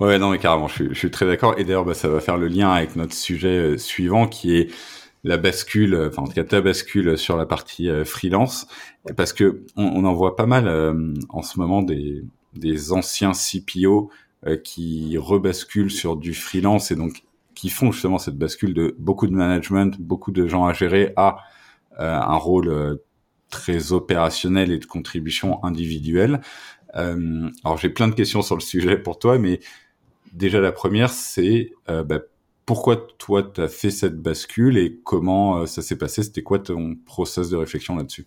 Ouais, non, mais carrément, je suis, je suis très d'accord. Et d'ailleurs, bah, ça va faire le lien avec notre sujet suivant, qui est la bascule, enfin en tout cas ta bascule sur la partie freelance, parce que on, on, en voit pas mal en ce moment des, des anciens CPO qui rebasculent sur du freelance et donc qui font justement cette bascule de beaucoup de management, beaucoup de gens à gérer à euh, un rôle euh, très opérationnel et de contribution individuelle. Euh, alors j'ai plein de questions sur le sujet pour toi, mais déjà la première c'est bah, pourquoi toi tu as fait cette bascule et comment ça s'est passé? C'était quoi ton process de réflexion là-dessus?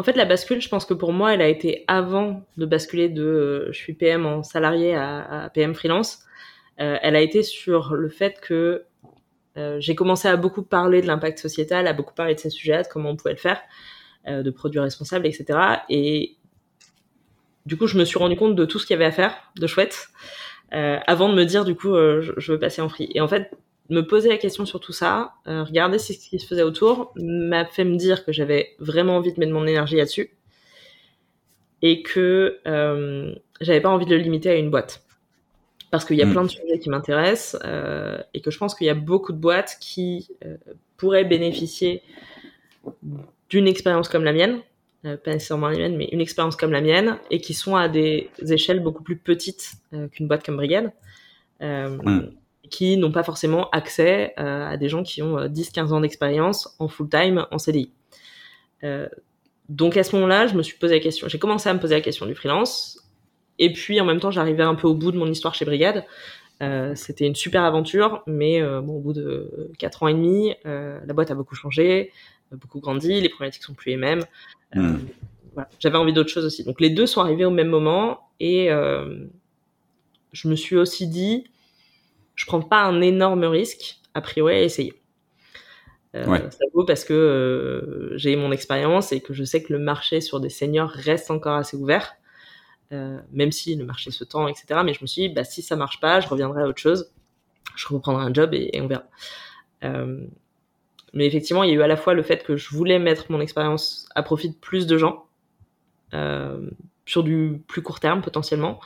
En fait, la bascule, je pense que pour moi, elle a été avant de basculer de euh, je suis PM en salarié à, PM freelance. Euh, elle a été sur le fait que euh, j'ai commencé à beaucoup parler de l'impact sociétal, à beaucoup parler de ces sujets, de comment on pouvait le faire, de produits responsables, etc. Et du coup, je me suis rendu compte de tout ce qu'il y avait à faire de chouette avant de me dire, du coup, je, je, veux passer en free. Et en fait, me poser la question sur tout ça, euh, regarder ce qui se faisait autour, m'a fait me dire que j'avais vraiment envie de mettre mon énergie là-dessus et que euh, j'avais pas envie de le limiter à une boîte. Parce qu'il y a hmm. plein de sujets qui m'intéressent euh, et que je pense qu'il y a beaucoup de boîtes qui euh, pourraient bénéficier d'une expérience comme la mienne, euh, pas nécessairement la mienne, mais une expérience comme la mienne, et qui sont à des échelles beaucoup plus petites qu'une boîte comme Brigade. Hmm qui n'ont pas forcément accès euh, à des gens qui ont 10-15 euh, ans d'expérience en full-time, en CDI. Euh, donc à ce moment-là, je me suis posé la question, j'ai commencé à me poser la question du freelance, et puis en même temps, j'arrivais un peu au bout de mon histoire chez Brigade. Euh, c'était une super aventure, mais euh, bon, au bout de 4 ans et demi, euh, la boîte a beaucoup changé, beaucoup grandi, les problématiques sont plus les mêmes. Hmm. Voilà. J'avais envie d'autre chose aussi. Donc les deux sont arrivés au même moment, et je me suis aussi dit, je prends pas un énorme risque, a priori, à essayer. Euh, Ça vaut parce que euh, j'ai mon expérience et que je sais que le marché sur des seniors reste encore assez ouvert, euh, même si le marché se tend, etc. Mais je me suis dit, bah, si ça marche pas, je reviendrai à autre chose. Je reprendrai un job et, on verra. Mais effectivement, il y a eu à la fois le fait que je voulais mettre mon expérience à profit de plus de gens, euh, sur du plus court terme potentiellement,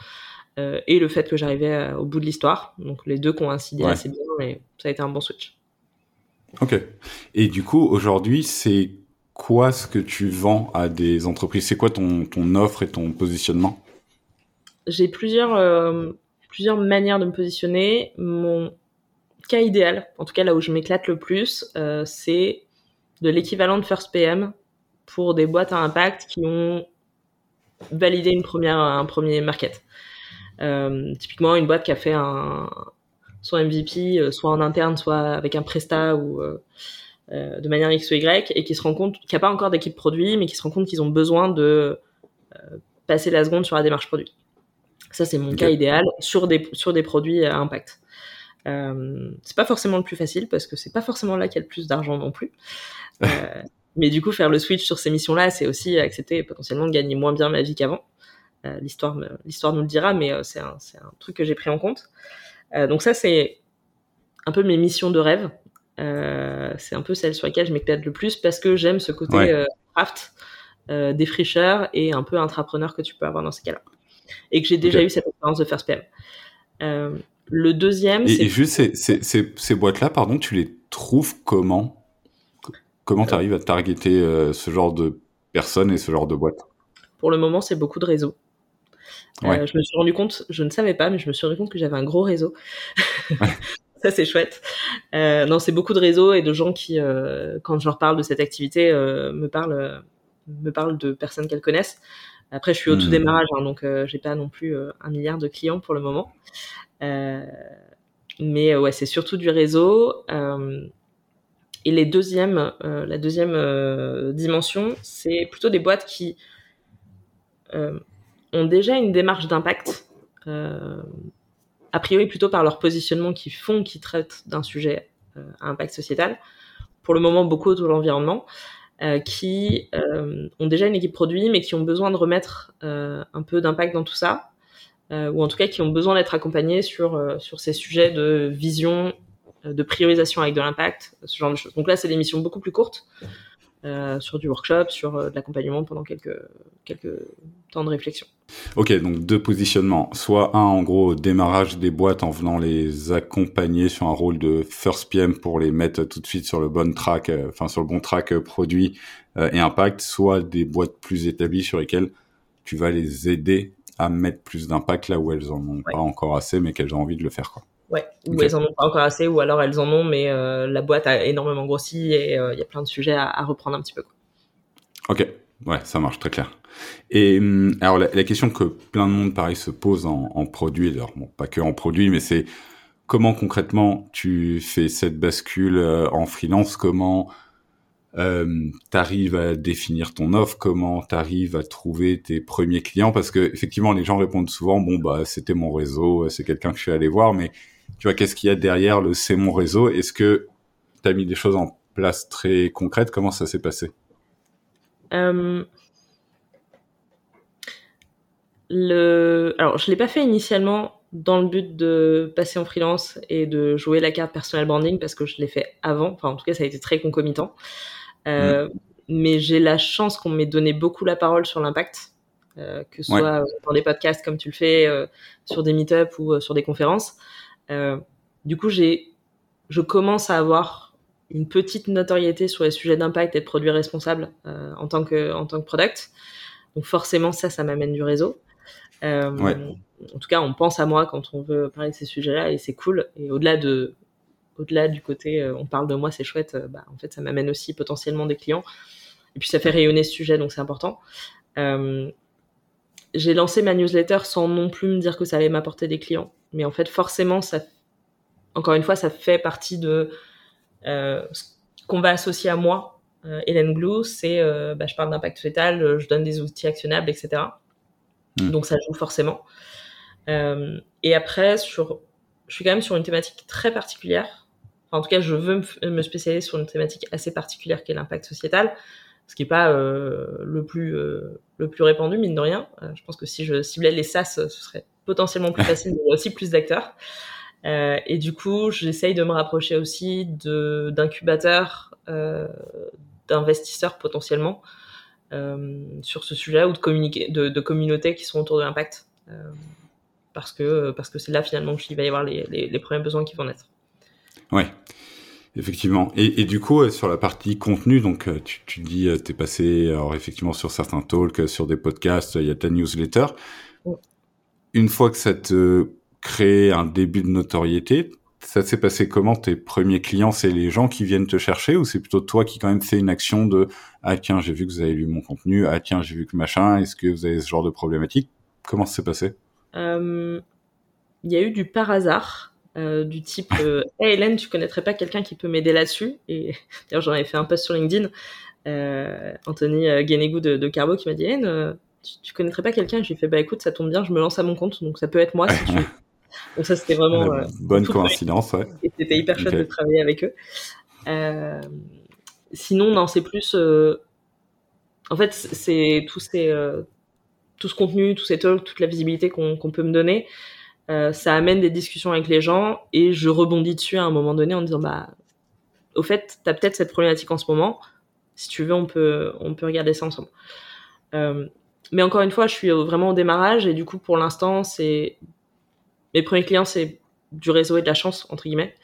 euh, et le fait que j'arrivais euh, au bout de l'histoire. Donc les deux coïncidaient assez bien, mais ça a été un bon switch. Ok. Et du coup, aujourd'hui, c'est quoi ce que tu vends à des entreprises? C'est quoi ton, ton offre et ton positionnement? J'ai plusieurs, euh, plusieurs manières de me positionner. Mon cas idéal, en tout cas là où je m'éclate le plus, euh, c'est de l'équivalent de First PM pour des boîtes à impact qui ont validé une première, un premier market. Euh, typiquement, une boîte qui a fait un soit MVP, euh, soit en interne, soit avec un presta ou euh, de manière X ou Y, et qui se rend compte qu'il n'y a pas encore d'équipe produit, mais qui se rend compte qu'ils ont besoin de passer la seconde sur la démarche produit. Ça, c'est mon cas idéal sur des, sur des produits à impact. Euh, c'est pas forcément le plus facile parce que c'est pas forcément là qu'il y a le plus d'argent non plus. Euh, mais du coup, faire le switch sur ces missions-là, c'est aussi accepter potentiellement de gagner moins bien ma vie qu'avant. Euh, l'histoire, l'histoire nous le dira, mais euh, c'est un, c'est un truc que j'ai pris en compte. Donc ça, c'est un peu mes missions de rêve. c'est un peu celle sur laquelle je m'éclate le plus parce que j'aime ce côté craft, défricheur et un peu intrapreneur que tu peux avoir dans ces cas-là. Et que j'ai déjà eu cette expérience de First PM. Le deuxième, et, et juste ces, ces, ces, ces boîtes-là, pardon, tu les trouves comment? Comment tu arrives à targeter ce genre de personnes et ce genre de boîtes? Pour le moment, c'est beaucoup de réseaux. Euh, je me suis rendu compte, je ne savais pas, mais je me suis rendu compte que j'avais un gros réseau. ça c'est chouette. Euh, non, c'est beaucoup de réseaux et de gens qui, euh, quand je leur parle de cette activité, euh, me parlent, me parlent de personnes qu'elles connaissent. Après, je suis au tout hmm. démarrage, hein, donc j'ai pas non plus un milliard de clients pour le moment. mais ouais, c'est surtout du réseau. et les deuxièmes, la deuxième dimension, c'est plutôt des boîtes qui ont déjà une démarche d'impact, euh, a priori plutôt par leur positionnement qui font qu'ils traitent d'un sujet euh, à impact sociétal, pour le moment beaucoup autour de l'environnement, euh, qui euh, ont déjà une équipe produit, mais qui ont besoin de remettre euh, un peu d'impact dans tout ça, euh, ou en tout cas qui ont besoin d'être accompagnés sur, sur ces sujets de vision, de priorisation avec de l'impact, ce genre de choses. Donc là, c'est des missions beaucoup plus courtes. Euh, sur du workshop, sur euh, de l'accompagnement pendant quelques, quelques temps de réflexion. Ok, donc deux positionnements. Soit un, en gros, démarrage des boîtes en venant les accompagner sur un rôle de first PM pour les mettre tout de suite sur le bon track, euh, enfin sur le bon track produit et impact, soit des boîtes plus établies sur lesquelles tu vas les aider à mettre plus d'impact là où elles en ont pas encore assez, mais qu'elles ont envie de le faire, quoi. Ouais, ou elles en ont pas encore assez, ou alors elles en ont, mais euh, la boîte a énormément grossi et euh, il y a plein de sujets à, à reprendre un petit peu. Quoi. Ok, ouais, ça marche très clair. Et hum, alors la, la, question que plein de monde pareil se pose en, en produit, d'ailleurs bon, pas que en produit, mais c'est comment concrètement tu fais cette bascule euh, en freelance, comment euh, t'arrives à définir ton offre, comment t'arrives à trouver tes premiers clients, parce que effectivement les gens répondent souvent bon bah c'était mon réseau, c'est quelqu'un que je suis allé voir, mais tu vois, qu'est-ce qu'il y a derrière le c'est mon réseau? Est-ce que tu as mis des choses en place très concrètes? Comment ça s'est passé? Euh... le... Alors, je l'ai pas fait initialement dans le but de passer en freelance et de jouer la carte personal branding parce que je l'ai fait avant. Enfin, en tout cas, ça a été très concomitant. Euh, mmh. Mais j'ai la chance qu'on m'ait donné beaucoup la parole sur l'impact, euh, que ce soit dans des podcasts comme tu le fais, sur des meet-up ou sur des conférences. Euh, du coup, j'ai, je commence à avoir une petite notoriété sur les sujets d'impact et de produits responsables euh, en tant que en tant que product. Donc forcément, ça, ça m'amène du réseau. Euh, ouais. En tout cas, on pense à moi quand on veut parler de ces sujets-là et c'est cool. Et au-delà de au-delà du côté euh, on parle de moi, c'est chouette. Euh, bah, en fait, ça m'amène aussi potentiellement des clients. Et puis ça fait rayonner ce sujet, donc c'est important. J'ai lancé ma newsletter sans non plus me dire que ça allait m'apporter des clients. Mais en fait, forcément, ça, encore une fois, ça fait partie de euh, ce qu'on va associer à moi. Euh, Hélène Glou, c'est, euh, bah, je parle d'impact fœtal, je donne des outils actionnables, etc. Mmh. Donc ça joue forcément. Et après, sur, je suis quand même sur une thématique très particulière. Enfin, en tout cas, je veux me, me spécialiser sur une thématique assez particulière qui est l'impact sociétal ce qui est pas euh, le plus euh, le plus répandu mine de rien. Euh, je pense que si je ciblais les SaaS, ce serait potentiellement plus facile, mais il y a aussi plus d'acteurs. Euh, et du coup, j'essaye de me rapprocher aussi d'incubateurs, euh, d'investisseurs potentiellement sur ce sujet ou de communiquer de, de, communautés qui sont autour de l'impact, parce que parce que c'est là finalement qu'il va y avoir les, les, les premiers besoins qui vont naître. Ouais. Effectivement. Et, et, du coup, sur la partie contenu, donc tu, tu dis, tu es passé alors effectivement sur certains talks, sur des podcasts, il y a ta newsletter. Une fois que ça te crée un début de notoriété, ça s'est passé comment Tes premiers clients, c'est les gens qui viennent te chercher ou c'est plutôt toi qui quand même fais une action de ah tiens j'ai vu que vous avez lu mon contenu, ah tiens j'ai vu que machin, est-ce que vous avez ce genre de problématique Comment ça s'est passé? Euh, Il y a eu du par hasard. Euh, du type euh, hey Hélène, tu connaîtrais pas quelqu'un qui peut m'aider là-dessus? Et d'ailleurs, j'en avais fait un post sur LinkedIn. Euh, Anthony euh, Guénégou de, de, Carbo qui m'a dit Hélène, tu, tu, connaîtrais pas quelqu'un? J'ai fait bah écoute, ça tombe bien, je me lance à mon compte, donc ça peut être moi si tu veux. Donc ça, c'était vraiment bonne coïncidence, ouais. Et c'était hyper chouette okay. de travailler avec eux. sinon, non, c'est plus. en fait, c'est tout ces tout ce contenu, tous ces talks, toute la visibilité qu'on qu peut me donner. Euh, ça amène des discussions avec les gens et je rebondis dessus à un moment donné en disant bah au fait t'as peut-être cette problématique en ce moment. Si tu veux on peut on peut regarder ça ensemble. Euh, mais encore une fois je suis vraiment au démarrage et du coup pour l'instant c'est mes premiers clients c'est du réseau et de la chance entre guillemets.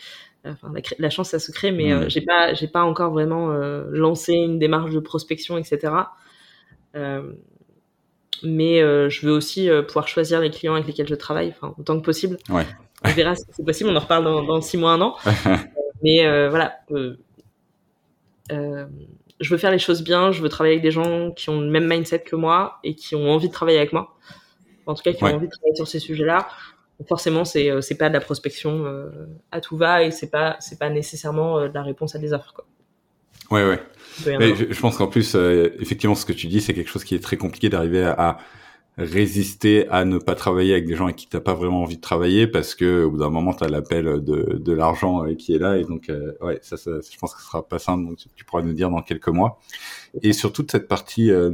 Enfin la, la chance ça se crée mais mmh. euh, j'ai pas j'ai pas encore vraiment euh, lancé une démarche de prospection etc mais euh, je veux aussi euh, pouvoir choisir les clients avec lesquels je travaille, enfin autant que possible. Ouais. On verra si c'est possible, on en reparle dans, dans six mois, un an. mais euh, voilà, je veux faire les choses bien, je veux travailler avec des gens qui ont le même mindset que moi et qui ont envie de travailler avec moi. En tout cas, qui ouais. ont envie de travailler sur ces sujets-là. Forcément, c'est c'est pas de la prospection à tout va et c'est pas c'est pas nécessairement la réponse à des offres quoi. Ouais ouais. Mais je, je, pense qu'en plus, euh, effectivement, ce que tu dis, c'est quelque chose qui est très compliqué d'arriver à, à, résister à ne pas travailler avec des gens avec qui t'as pas vraiment envie de travailler parce que au bout d'un moment, tu as l'appel de, de l'argent euh, qui est là et donc euh, ouais, ça, ça, je pense que ce sera pas simple. Donc tu pourras nous dire dans quelques mois. Et sur toute cette partie euh,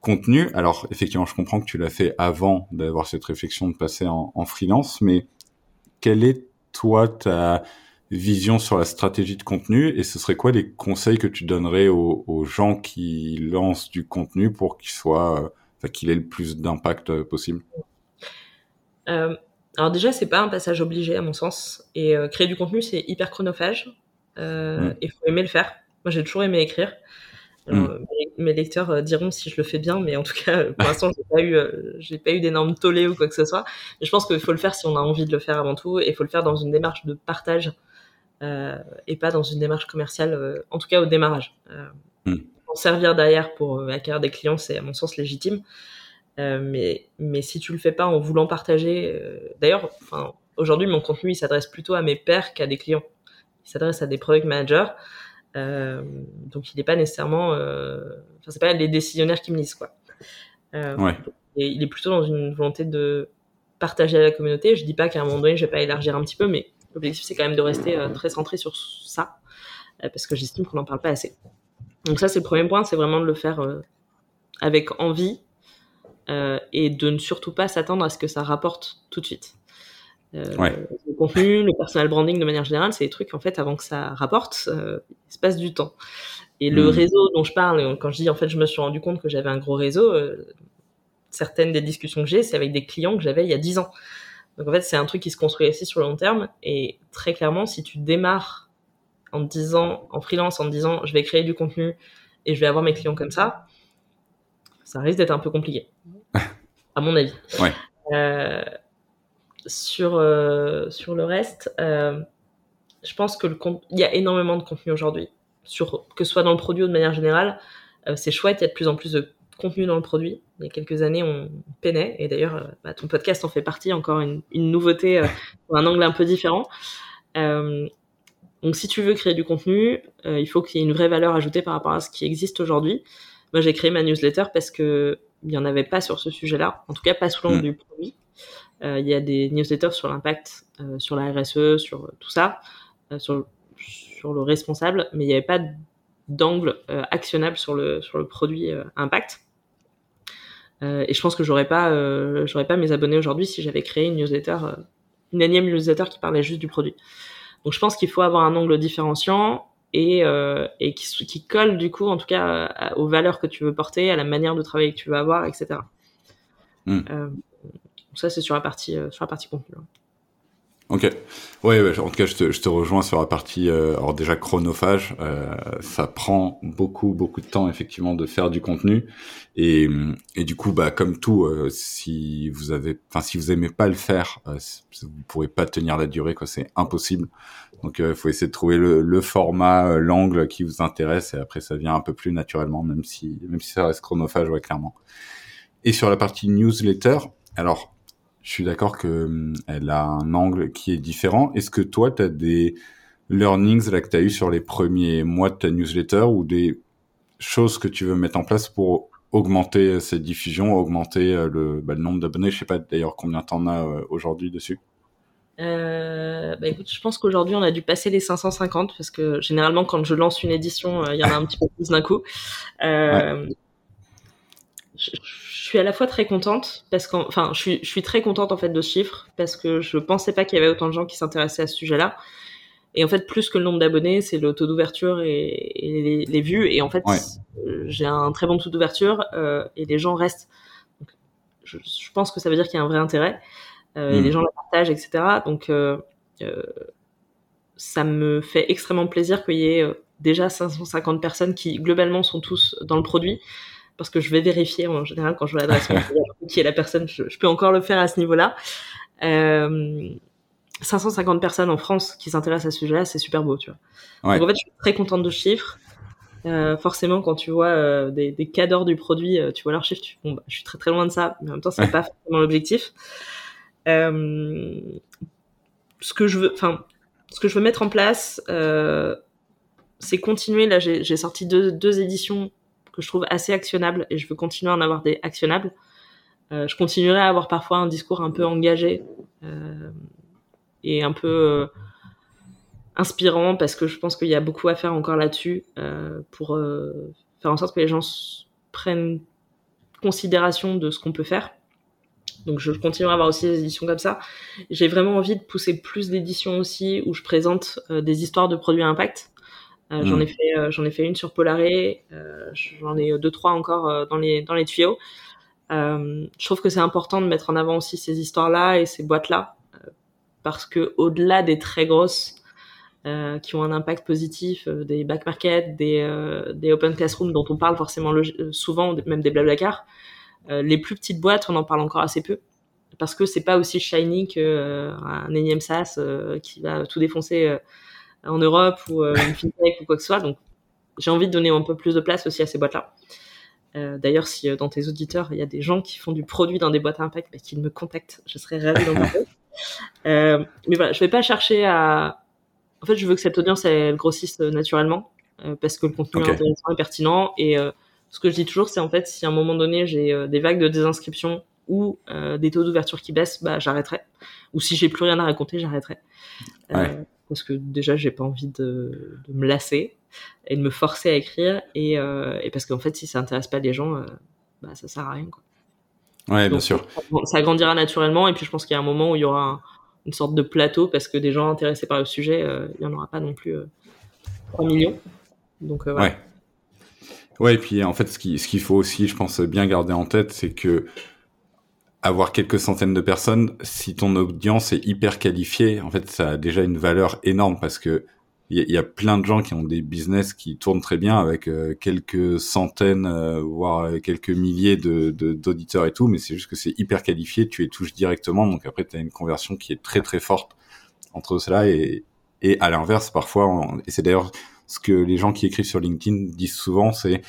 contenu, alors effectivement, je comprends que tu l'as fait avant d'avoir cette réflexion de passer en, en freelance, mais quelle est toi ta vision sur la stratégie de contenu et ce serait quoi les conseils que tu donnerais aux, gens qui lancent du contenu pour qu'il soit, enfin, qu'il ait le plus d'impact possible? Euh, Alors déjà, c'est pas un passage obligé à mon sens et créer du contenu c'est hyper chronophage. Euh, il faut aimer le faire. Moi, j'ai toujours aimé écrire. Hmm. mes, lecteurs euh, diront si je le fais bien, mais en tout cas, pour l'instant, j'ai pas eu, euh, j'ai pas eu d'énormes tollés ou quoi que ce soit. Mais je pense qu'il faut le faire si on a envie de le faire avant tout, et il faut le faire dans une démarche de partage euh, et pas dans une démarche commerciale, euh, en tout cas au démarrage. Hmm. En servir derrière pour acquérir des clients, c'est à mon sens légitime. mais, mais si tu le fais pas en voulant partager, d'ailleurs, enfin, aujourd'hui, mon contenu, il s'adresse plutôt à mes pairs qu'à des clients. Il s'adresse à des product managers euh, donc il n'est pas nécessairement, euh, enfin c'est pas les décisionnaires qui me lisent quoi. Euh, ouais. Et il est plutôt dans une volonté de partager à la communauté. Je dis pas qu'à un moment donné je vais pas élargir un petit peu, mais l'objectif c'est quand même de rester très centré sur ça parce que j'estime qu'on n'en parle pas assez. Donc ça c'est le premier point, c'est vraiment de le faire avec envie et de ne surtout pas s'attendre à ce que ça rapporte tout de suite. Euh, le contenu, le personal branding de manière générale, c'est des trucs en fait avant que ça rapporte, euh, il se passe du temps. Et le hmm. réseau dont je parle, quand je dis en fait je me suis rendu compte que j'avais un gros réseau, euh, certaines des discussions que j'ai, c'est avec des clients que j'avais il y a 10 ans. Donc en fait c'est un truc qui se construit aussi sur le long terme. Et très clairement, si tu démarres en te disant, en freelance, en te disant je vais créer du contenu et je vais avoir mes clients comme ça, ça risque d'être un peu compliqué, à mon avis. Ouais. Euh, sur, euh, sur le reste, euh, je pense que le il y a énormément de contenu aujourd'hui, sur que ce soit dans le produit ou de manière générale. C'est chouette, il y a de plus en plus de contenu dans le produit. Il y a quelques années, on peinait, et d'ailleurs, bah, ton podcast en fait partie, encore une, une nouveauté, pour un angle un peu différent. donc, si tu veux créer du contenu, il faut qu'il y ait une vraie valeur ajoutée par rapport à ce qui existe aujourd'hui. Moi, j'ai créé ma newsletter parce que il n'y en avait pas sur ce sujet-là, en tout cas pas sous l'angle mm. du produit. Euh, il y a des newsletters sur l'impact, euh, sur la RSE, sur tout ça, euh, sur, sur le responsable, mais il n'y avait pas d'angle actionnable sur le, sur le produit impact. Et je pense que j'aurais pas, j'aurais pas mes abonnés aujourd'hui si j'avais créé une newsletter, une énième newsletter qui parlait juste du produit. Donc je pense qu'il faut avoir un angle différenciant et, et qui, qui, colle du coup en tout cas aux valeurs que tu veux porter, à la manière de travailler que tu veux avoir, etc. Mm ça, c'est sur la partie, euh, sur la partie contenu. Ok. Ouais, ouais, en tout cas, je te, je te rejoins sur la partie. Euh, alors déjà chronophage, euh, ça prend beaucoup, beaucoup de temps effectivement de faire du contenu. Et, et du coup, bah comme tout, euh, si vous avez, enfin si vous aimez pas le faire, euh, vous pourrez pas tenir la durée, quoi. C'est impossible. Donc, il faut essayer de trouver le, le format, l'angle qui vous intéresse, et après ça vient un peu plus naturellement, même si, même si ça reste chronophage, ouais, clairement. Et sur la partie newsletter, alors je suis d'accord que hum, elle a un angle qui est différent. Est-ce que toi, tu as des learnings là que tu as eu sur les premiers mois de ta newsletter ou des choses que tu veux mettre en place pour augmenter euh, cette diffusion, augmenter euh, le, bah, le nombre d'abonnés? Je sais pas d'ailleurs combien t'en as euh, aujourd'hui dessus. Euh, bah écoute, je pense qu'aujourd'hui on a dû passer les 550 parce que généralement quand je lance une édition, il y en a un petit peu plus d'un coup. Euh, je, je suis à la fois très contente parce qu'enfin, enfin, je suis, je suis très contente en fait de ce chiffre parce que je pensais pas qu'il y avait autant de gens qui s'intéressaient à ce sujet-là. Et en fait, plus que le nombre d'abonnés, c'est le taux d'ouverture et, les, vues. Et en fait, euh, j'ai un très bon taux d'ouverture euh, et les gens restent. Donc, je, je, pense que ça veut dire qu'il y a un vrai intérêt. Euh, et les gens la partagent, etc. Donc, euh, ça me fait extrêmement plaisir qu'il y ait déjà 550 personnes qui globalement sont tous dans le produit parce que je vais vérifier en général quand je vois l'adresse qui est la personne, je, peux encore le faire à ce niveau-là. Euh, 550 personnes en France qui s'intéressent à ce sujet-là, c'est super beau, tu vois. Donc en fait, je suis très contente de ce chiffre. Euh, forcément, quand tu vois euh, des, des cadres du produit, euh, tu vois leur chiffre, tu, bon, bah, je suis très très loin de ça, mais en même temps, c'est ouais. pas forcément l'objectif. Euh, ce que je veux, enfin, ce que je veux mettre en place, euh, c'est continuer. Là, j'ai sorti deux, deux éditions que je trouve assez actionnable et je veux continuer à en avoir des actionnables. Euh, je continuerai à avoir parfois un discours un peu engagé euh, et un peu euh, inspirant parce que je pense qu'il y a beaucoup à faire encore là-dessus pour faire en sorte que les gens prennent considération de ce qu'on peut faire. Donc je continuerai à avoir aussi des éditions comme ça. J'ai vraiment envie de pousser plus d'éditions aussi où je présente des histoires de produits à impact. J'en mm. ai fait, j'en ai fait une sur Polaré. j'en ai deux trois encore dans les dans les tuyaux. je trouve que c'est important de mettre en avant aussi ces histoires-là et ces boîtes-là parce que au-delà des très grosses euh, qui ont un impact positif, euh, des back market, des, euh, des open classroom dont on parle forcément souvent, même des blablacar, les plus petites boîtes, on en parle encore assez peu parce que c'est pas aussi shiny qu'un énième SaaS qui va tout défoncer en Europe ou une fintech ou quoi que ce soit. Donc j'ai envie de donner un peu plus de place aussi à ces boîtes-là. D'ailleurs, si dans tes auditeurs, il y a des gens qui font du produit dans des boîtes à impact, bah, qu'ils me contactent. Je serais ravie d'en parler. Euh, mais voilà, je vais pas chercher à. En fait, je veux que cette audience elle grossisse euh, naturellement euh, parce que le contenu est intéressant et pertinent. Et ce que je dis toujours, c'est en fait, si à un moment donné j'ai des vagues de désinscription ou des taux d'ouverture qui baissent, bah j'arrêterai. Ou si j'ai plus rien à raconter, j'arrêterai. Parce que déjà, j'ai pas envie de, de, me lasser et de me forcer à écrire. Et, et parce qu'en fait, si ça intéresse pas les gens, bah ça sert à rien. Quoi. Ouais, bien sûr. Ça, grandira naturellement et puis je pense qu'il y a un moment où il y aura une sorte de plateau parce que des gens intéressés par le sujet, euh, il n'y en aura pas non plus euh, 3 millions. Donc, euh, Ouais. Ouais, et puis en fait, ce qu'il ce qu'il faut aussi, je pense, bien garder en tête, c'est que avoir quelques centaines de personnes, si ton audience est hyper qualifiée, en fait, ça a déjà une valeur énorme parce que il y, a plein de gens qui ont des business qui tournent très bien avec euh, quelques centaines, euh, voire euh, quelques milliers de d'auditeurs et tout, mais c'est juste que c'est hyper qualifié, tu les touches directement, donc après tu as une conversion qui est très très forte entre cela et, et à l'inverse parfois, et c'est d'ailleurs ce que les gens qui écrivent sur LinkedIn disent souvent, c'est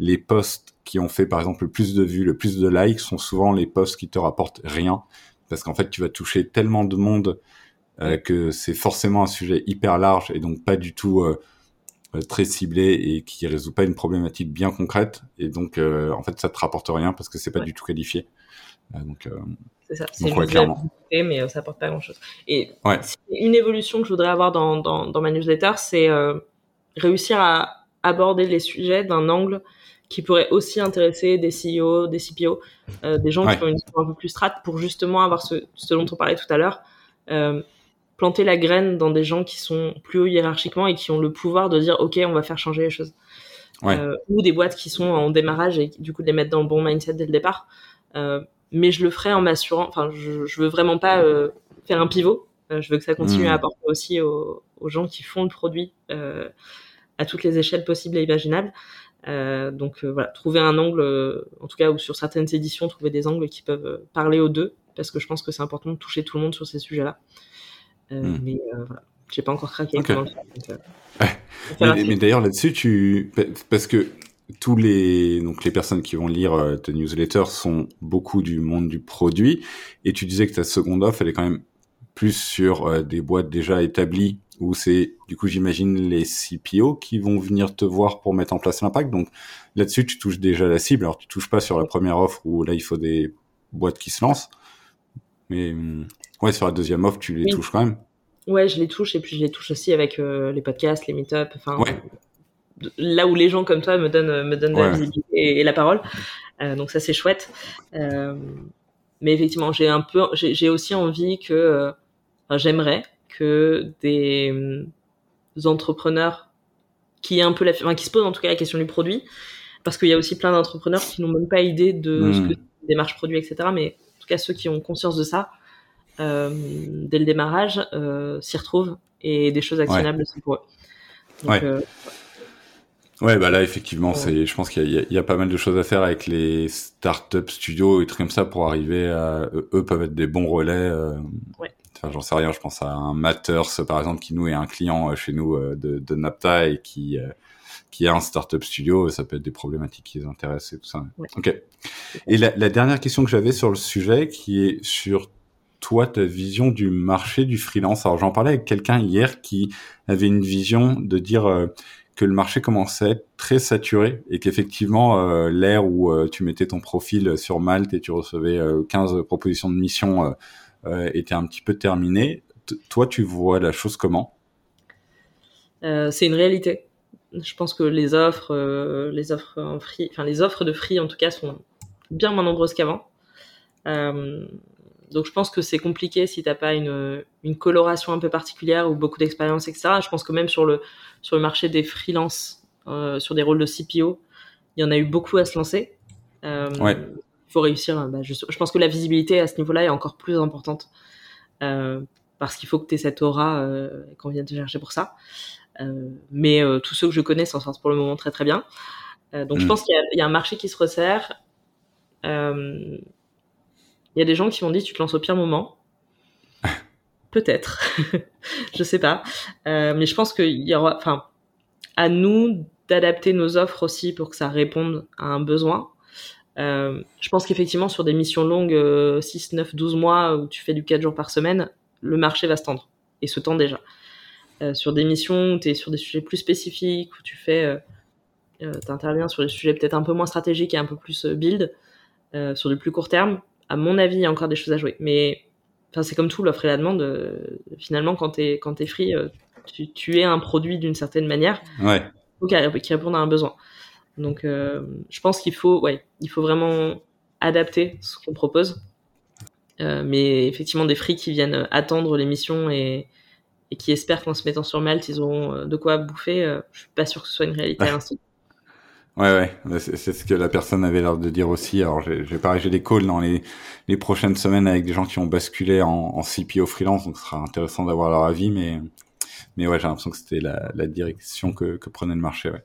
les posts qui ont fait par exemple le plus de vues, le plus de likes sont souvent les posts qui te rapportent rien, parce qu'en fait tu vas toucher tellement de monde euh, que c'est forcément un sujet hyper large et donc pas du tout euh, euh, très ciblé et qui résout pas une problématique bien concrète et donc en fait ça te rapporte rien parce que c'est pas du tout qualifié. donc c'est ça, c'est clairement. mais ça apporte pas grand chose. Et une évolution que je voudrais avoir dans, dans, dans ma newsletter, c'est réussir à aborder les sujets d'un angle qui pourrait aussi intéresser des CEO, des CPO, des gens qui ont une histoire un peu plus strat pour justement avoir ce, ce dont on parlait tout à l'heure, euh, planter la graine dans des gens qui sont plus haut hiérarchiquement et qui ont le pouvoir de dire ok on va faire changer les choses. Euh, ou des boîtes qui sont en démarrage et du coup de les mettre dans le bon mindset dès le départ. Euh, mais je le ferai en m'assurant enfin je, je veux vraiment pas euh, faire un pivot. Euh, je veux que ça continue à hmm. apporter aussi aux, aux, gens qui font le produit euh, à toutes les échelles possibles et imaginables donc voilà trouver un angle en tout cas ou sur certaines éditions trouver des angles qui peuvent parler aux deux parce que je pense que c'est important de toucher tout le monde sur ces sujets là euh, hmm. Mais euh, voilà, j'ai pas encore craqué. Euh, mais, d'ailleurs là-dessus, tu parce que tous les donc les personnes qui vont lire tes newsletters sont beaucoup du monde du produit et tu disais que ta seconde offre elle est quand même plus sur des boîtes déjà établies où c'est du coup j'imagine les CPO qui vont venir te voir pour mettre en place l'impact donc là-dessus tu touches déjà la cible alors tu touches pas sur la première offre où là il faut des boîtes qui se lancent mais hum, Ouais, sur la deuxième offre, tu les touches quand même. Ouais, je les touche et puis je les touche aussi avec euh, les podcasts, les meet-up, enfin là où les gens comme toi me donnent me donnent la visibilité et, la parole. Euh, donc ça c'est chouette. Euh, mais effectivement, j'ai un peu, j'ai aussi envie que, enfin, j'aimerais que des entrepreneurs qui un peu la, enfin, qui se posent en tout cas la question du produit, parce qu'il y a aussi plein d'entrepreneurs qui n'ont même pas idée de ce hmm. que démarche produit, etc. Mais en tout cas ceux qui ont conscience de ça, euh, dès le démarrage euh, s'y retrouvent et des choses actionnables aussi pour eux. ouais. Euh, ouais, bah là effectivement, c'est, je pense qu'il y, y, a pas mal de choses à faire avec les startup studios et trucs comme ça pour arriver à eux peuvent être des bons relais. Euh, ouais. Enfin, j'en sais rien. Je pense à un Matters par exemple qui nous est un client chez nous de, de Napta et qui qui a un startup studio, ça peut être des problématiques qui les intéressent et tout ça. Ok. Et la, la, dernière question que j'avais sur le sujet, qui est sur toi, ta vision du marché du freelance. Alors j'en parlais avec quelqu'un hier qui avait une vision de dire euh, que le marché commençait à être très saturé et qu'effectivement euh, l'ère où euh, tu mettais ton profil sur Malte et tu recevais 15 propositions de mission était un petit peu terminée. toi, tu vois la chose comment? C'est une réalité. Je pense que les offres, les offres en free, enfin les offres de free en tout cas sont bien moins nombreuses qu'avant. donc je pense que c'est compliqué si t'as pas une, une coloration un peu particulière ou beaucoup d'expérience, etc. Je pense que même sur le sur le marché des freelances, euh, sur des rôles de CPO, il y en a eu beaucoup à se lancer. Euh, ouais. Faut réussir. Bah, je, je, pense que la visibilité à ce niveau-là est encore plus importante euh, parce qu'il faut que tu aies cette aura euh, qu'on vient te chercher pour ça. Euh, mais tous ceux que je connais s'en sortent pour le moment très très bien. donc je mm. pense qu'il y, y, a un marché qui se resserre. Il y a des gens qui m'ont dit tu te lances au pire moment. Peut-être, je sais pas. Mais je pense qu'il y aura, enfin, à nous d'adapter nos offres aussi pour que ça réponde à un besoin. Euh, je pense qu'effectivement sur des missions longues, 6, 9, 12 mois où tu fais du 4 jours par semaine, le marché va se tendre et se tend déjà. Euh, sur des missions où tu es sur des sujets plus spécifiques, où tu fais, euh, euh tu interviens sur des sujets peut-être un peu moins stratégiques et un peu plus euh, build, euh, sur du plus court terme, à mon avis, il y a encore des choses à jouer. Mais c'est comme tout, l'offre et la demande. Euh, finalement, quand t'es quand es free, euh, tu, tu, es un produit d'une certaine manière. Ouais. Qui, qui répond à un besoin. Donc, euh, je pense qu'il faut, ouais, il faut vraiment adapter ce qu'on propose. Euh, mais effectivement, des free qui viennent attendre l'émission et, et qui espèrent qu'en se mettant sur Malte, ils auront de quoi bouffer, euh, je suis pas sûr que ce soit une réalité à l'instant. Ouais, ouais, c'est ce que la personne avait l'air de dire aussi. Alors, j'ai pareil, j'ai des calls dans les, les prochaines semaines avec des gens qui ont basculé en, en CPO freelance, donc ce sera intéressant d'avoir leur avis, mais, mais ouais, j'ai l'impression que c'était la, la direction que, que prenait le marché, ouais.